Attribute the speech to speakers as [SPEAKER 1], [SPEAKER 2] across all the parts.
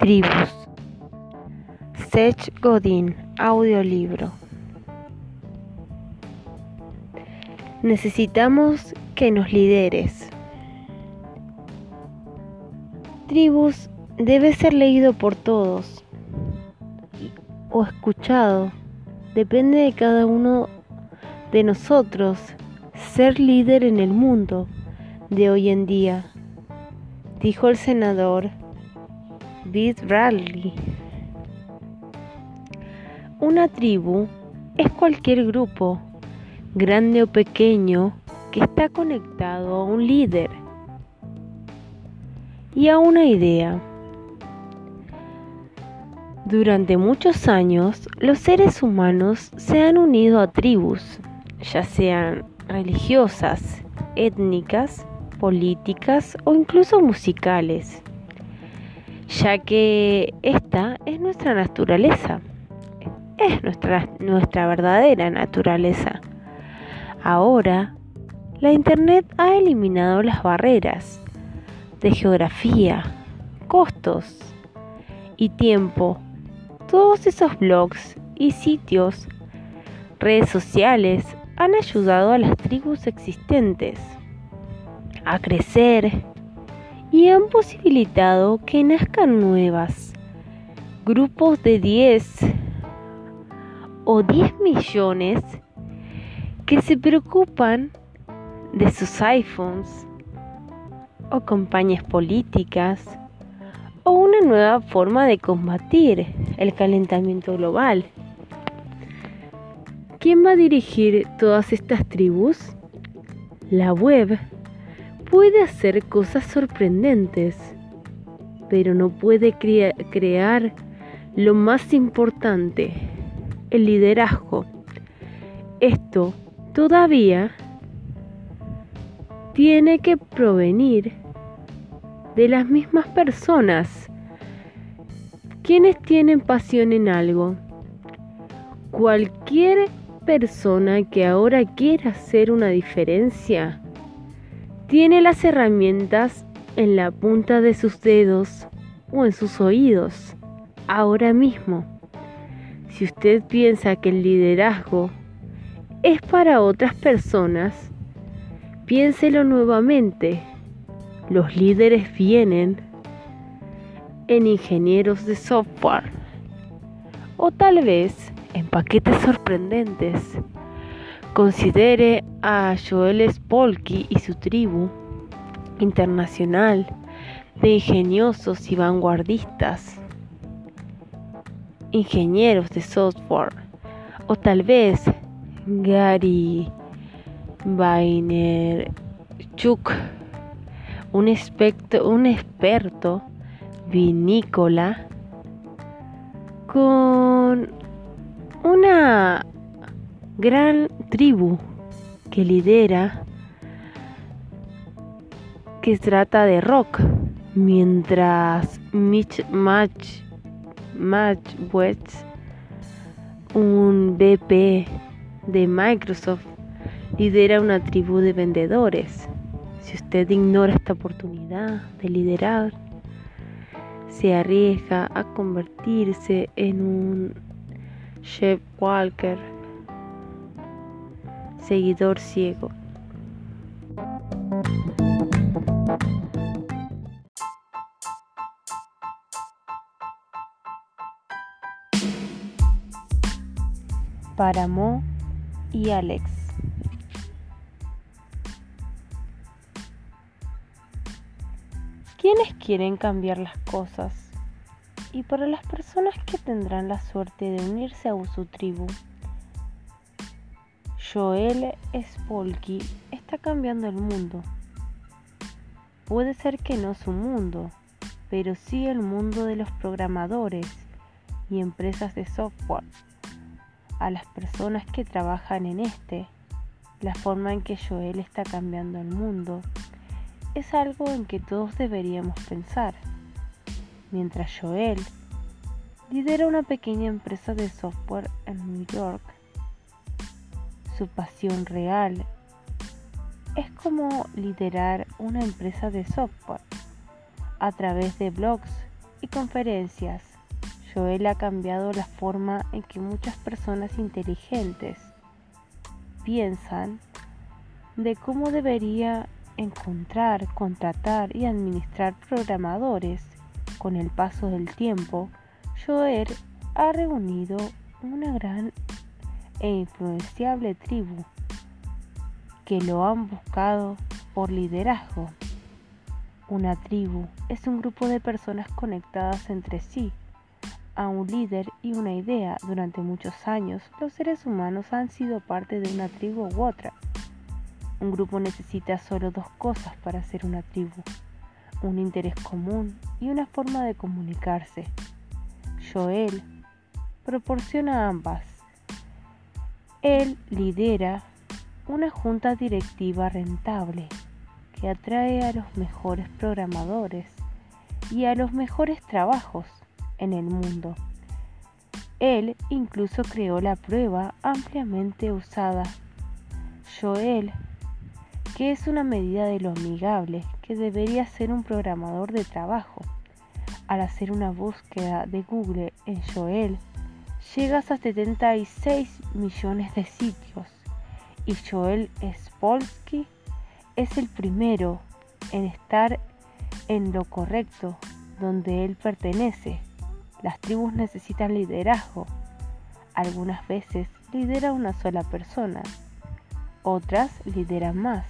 [SPEAKER 1] Tribus. Seth Godin, audiolibro. Necesitamos que nos lideres. Tribus debe ser leído por todos o escuchado. Depende de cada uno de nosotros ser líder en el mundo de hoy en día, dijo el senador Bradley. Una tribu es cualquier grupo grande o pequeño, que está conectado a un líder y a una idea. Durante muchos años, los seres humanos se han unido a tribus, ya sean religiosas, étnicas, políticas o incluso musicales, ya que esta es nuestra naturaleza, es nuestra, nuestra verdadera naturaleza. Ahora, la Internet ha eliminado las barreras de geografía, costos y tiempo. Todos esos blogs y sitios, redes sociales, han ayudado a las tribus existentes a crecer y han posibilitado que nazcan nuevas. Grupos de 10 o 10 millones que se preocupan de sus iPhones o campañas políticas o una nueva forma de combatir el calentamiento global. ¿Quién va a dirigir todas estas tribus? La web puede hacer cosas sorprendentes, pero no puede crear lo más importante, el liderazgo. Esto todavía tiene que provenir de las mismas personas quienes tienen pasión en algo. Cualquier persona que ahora quiera hacer una diferencia tiene las herramientas en la punta de sus dedos o en sus oídos ahora mismo. Si usted piensa que el liderazgo es para otras personas, piénselo nuevamente. Los líderes vienen en ingenieros de software o tal vez en paquetes sorprendentes. Considere a Joel Spolky y su tribu internacional de ingeniosos y vanguardistas, ingenieros de software o tal vez Gary Vaynerchuk, un, un experto vinícola con una gran tribu que lidera que trata de rock, mientras Mitch Match, Match un BP de Microsoft lidera una tribu de vendedores. Si usted ignora esta oportunidad de liderar, se arriesga a convertirse en un chef walker, seguidor ciego. Para Mo y Alex. ¿Quiénes quieren cambiar las cosas? Y para las personas que tendrán la suerte de unirse a su tribu, Joel Spolky está cambiando el mundo. Puede ser que no su mundo, pero sí el mundo de los programadores y empresas de software a las personas que trabajan en este. La forma en que Joel está cambiando el mundo es algo en que todos deberíamos pensar. Mientras Joel lidera una pequeña empresa de software en New York, su pasión real es como liderar una empresa de software a través de blogs y conferencias, Joel ha cambiado la forma en que muchas personas inteligentes piensan de cómo debería encontrar, contratar y administrar programadores. Con el paso del tiempo, Joel ha reunido una gran e influenciable tribu que lo han buscado por liderazgo. Una tribu es un grupo de personas conectadas entre sí a un líder y una idea. Durante muchos años, los seres humanos han sido parte de una tribu u otra. Un grupo necesita solo dos cosas para ser una tribu, un interés común y una forma de comunicarse. Joel proporciona ambas. Él lidera una junta directiva rentable que atrae a los mejores programadores y a los mejores trabajos en el mundo. Él incluso creó la prueba ampliamente usada. Joel que es una medida de lo amigable que debería ser un programador de trabajo. Al hacer una búsqueda de Google en Joel, llegas a 76 millones de sitios y Joel Spolsky es el primero en estar en lo correcto donde él pertenece. Las tribus necesitan liderazgo. Algunas veces lidera una sola persona, otras lideran más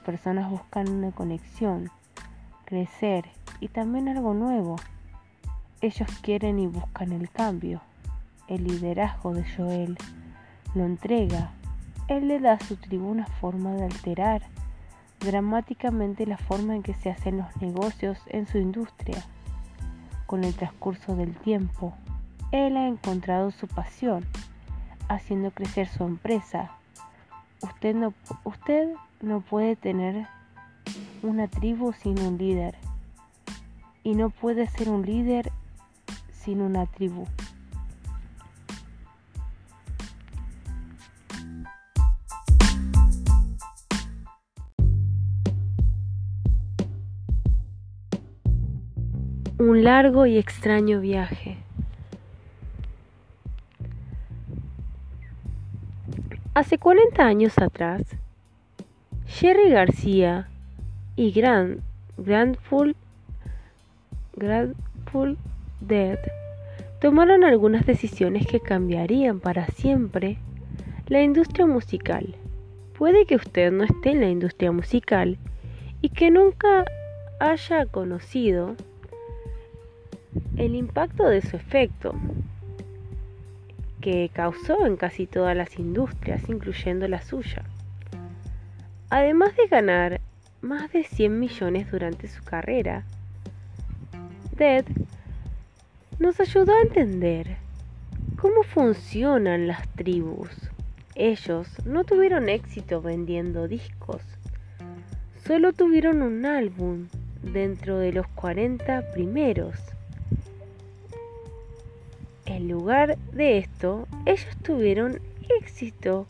[SPEAKER 1] personas buscan una conexión, crecer y también algo nuevo. Ellos quieren y buscan el cambio. El liderazgo de Joel lo entrega. Él le da a su tribuna forma de alterar dramáticamente la forma en que se hacen los negocios en su industria. Con el transcurso del tiempo, él ha encontrado su pasión, haciendo crecer su empresa. Usted no, usted no puede tener una tribu sin un líder y no puede ser un líder sin una tribu. Un largo y extraño viaje. Hace 40 años atrás, Jerry García y Grand, Grandful, Grandful Dead tomaron algunas decisiones que cambiarían para siempre la industria musical. Puede que usted no esté en la industria musical y que nunca haya conocido el impacto de su efecto que causó en casi todas las industrias, incluyendo la suya. Además de ganar más de 100 millones durante su carrera, Dead nos ayudó a entender cómo funcionan las tribus. Ellos no tuvieron éxito vendiendo discos, solo tuvieron un álbum dentro de los 40 primeros. En lugar de esto, ellos tuvieron éxito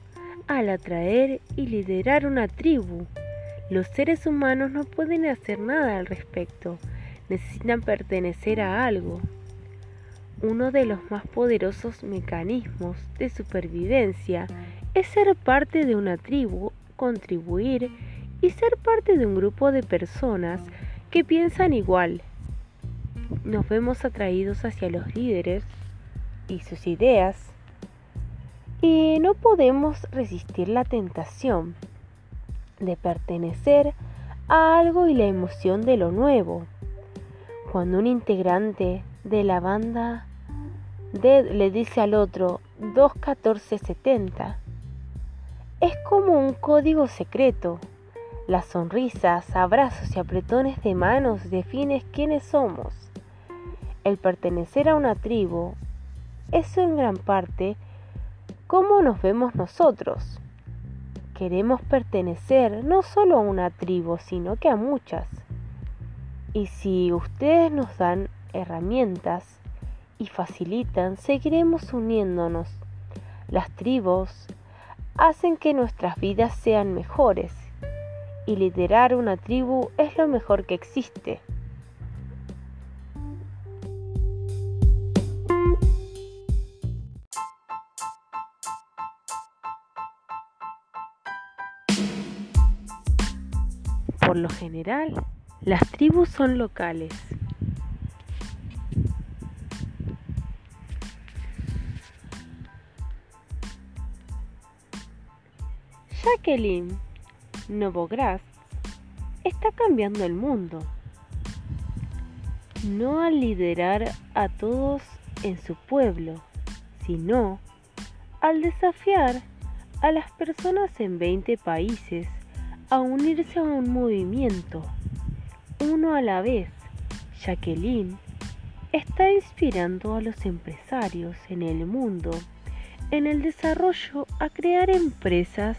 [SPEAKER 1] al atraer y liderar una tribu. Los seres humanos no pueden hacer nada al respecto, necesitan pertenecer a algo. Uno de los más poderosos mecanismos de supervivencia es ser parte de una tribu, contribuir y ser parte de un grupo de personas que piensan igual. Nos vemos atraídos hacia los líderes y sus ideas y no podemos resistir la tentación de pertenecer a algo y la emoción de lo nuevo. Cuando un integrante de la banda le dice al otro 21470, es como un código secreto. Las sonrisas, abrazos y apretones de manos definen quiénes somos. El pertenecer a una tribu, eso en gran parte ¿Cómo nos vemos nosotros? Queremos pertenecer no solo a una tribu, sino que a muchas. Y si ustedes nos dan herramientas y facilitan, seguiremos uniéndonos. Las tribus hacen que nuestras vidas sean mejores y liderar una tribu es lo mejor que existe. Por lo general, las tribus son locales. Jacqueline Novogratz está cambiando el mundo, no al liderar a todos en su pueblo, sino al desafiar a las personas en 20 países a unirse a un movimiento, uno a la vez. Jacqueline está inspirando a los empresarios en el mundo en el desarrollo a crear empresas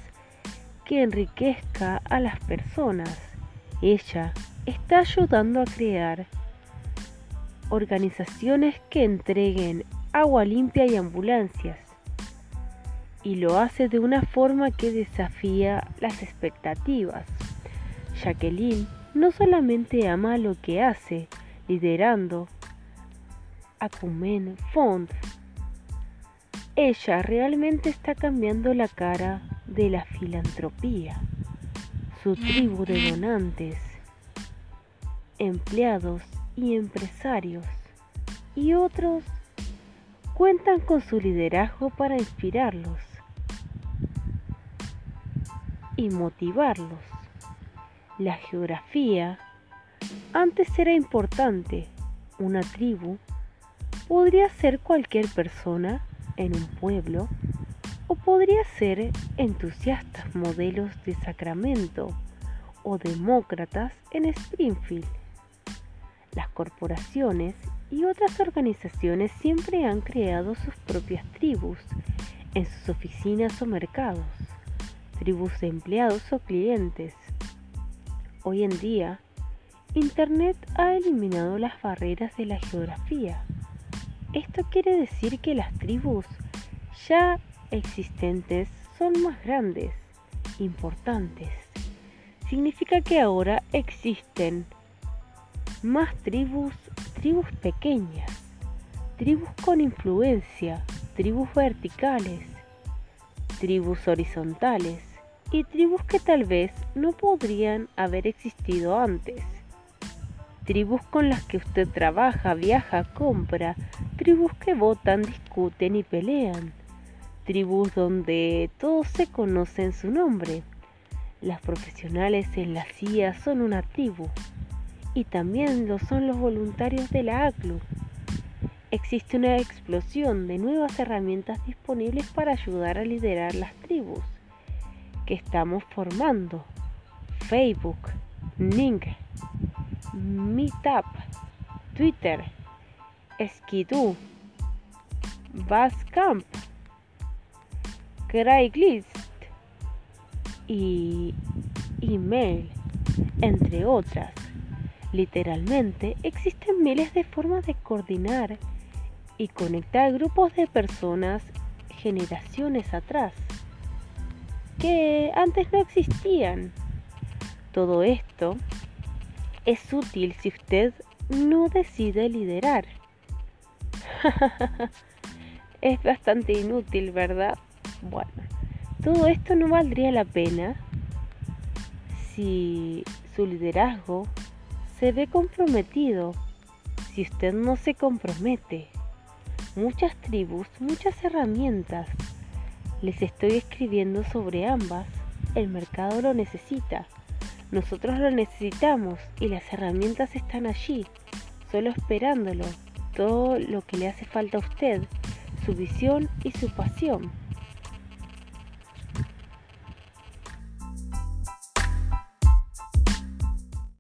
[SPEAKER 1] que enriquezca a las personas. Ella está ayudando a crear organizaciones que entreguen agua limpia y ambulancias y lo hace de una forma que desafía las expectativas. Jacqueline no solamente ama lo que hace, liderando Acumen Fond, ella realmente está cambiando la cara de la filantropía. Su tribu de donantes, empleados y empresarios y otros cuentan con su liderazgo para inspirarlos y motivarlos. La geografía antes era importante. Una tribu podría ser cualquier persona en un pueblo o podría ser entusiastas modelos de Sacramento o demócratas en Springfield. Las corporaciones y otras organizaciones siempre han creado sus propias tribus en sus oficinas o mercados tribus de empleados o clientes. Hoy en día, Internet ha eliminado las barreras de la geografía. Esto quiere decir que las tribus ya existentes son más grandes, importantes. Significa que ahora existen más tribus, tribus pequeñas, tribus con influencia, tribus verticales, tribus horizontales, y tribus que tal vez no podrían haber existido antes. Tribus con las que usted trabaja, viaja, compra, tribus que votan, discuten y pelean, tribus donde todos se conocen su nombre. Las profesionales en la CIA son una tribu y también lo son los voluntarios de la ACLU. Existe una explosión de nuevas herramientas disponibles para ayudar a liderar las tribus estamos formando. Facebook, Ning, Meetup, Twitter, Skidoo, Basecamp, Craigslist y email, entre otras. Literalmente existen miles de formas de coordinar y conectar grupos de personas generaciones atrás que antes no existían. Todo esto es útil si usted no decide liderar. es bastante inútil, ¿verdad? Bueno, todo esto no valdría la pena si su liderazgo se ve comprometido, si usted no se compromete. Muchas tribus, muchas herramientas les estoy escribiendo sobre ambas. El mercado lo necesita. Nosotros lo necesitamos y las herramientas están allí, solo esperándolo. Todo lo que le hace falta a usted, su visión y su pasión.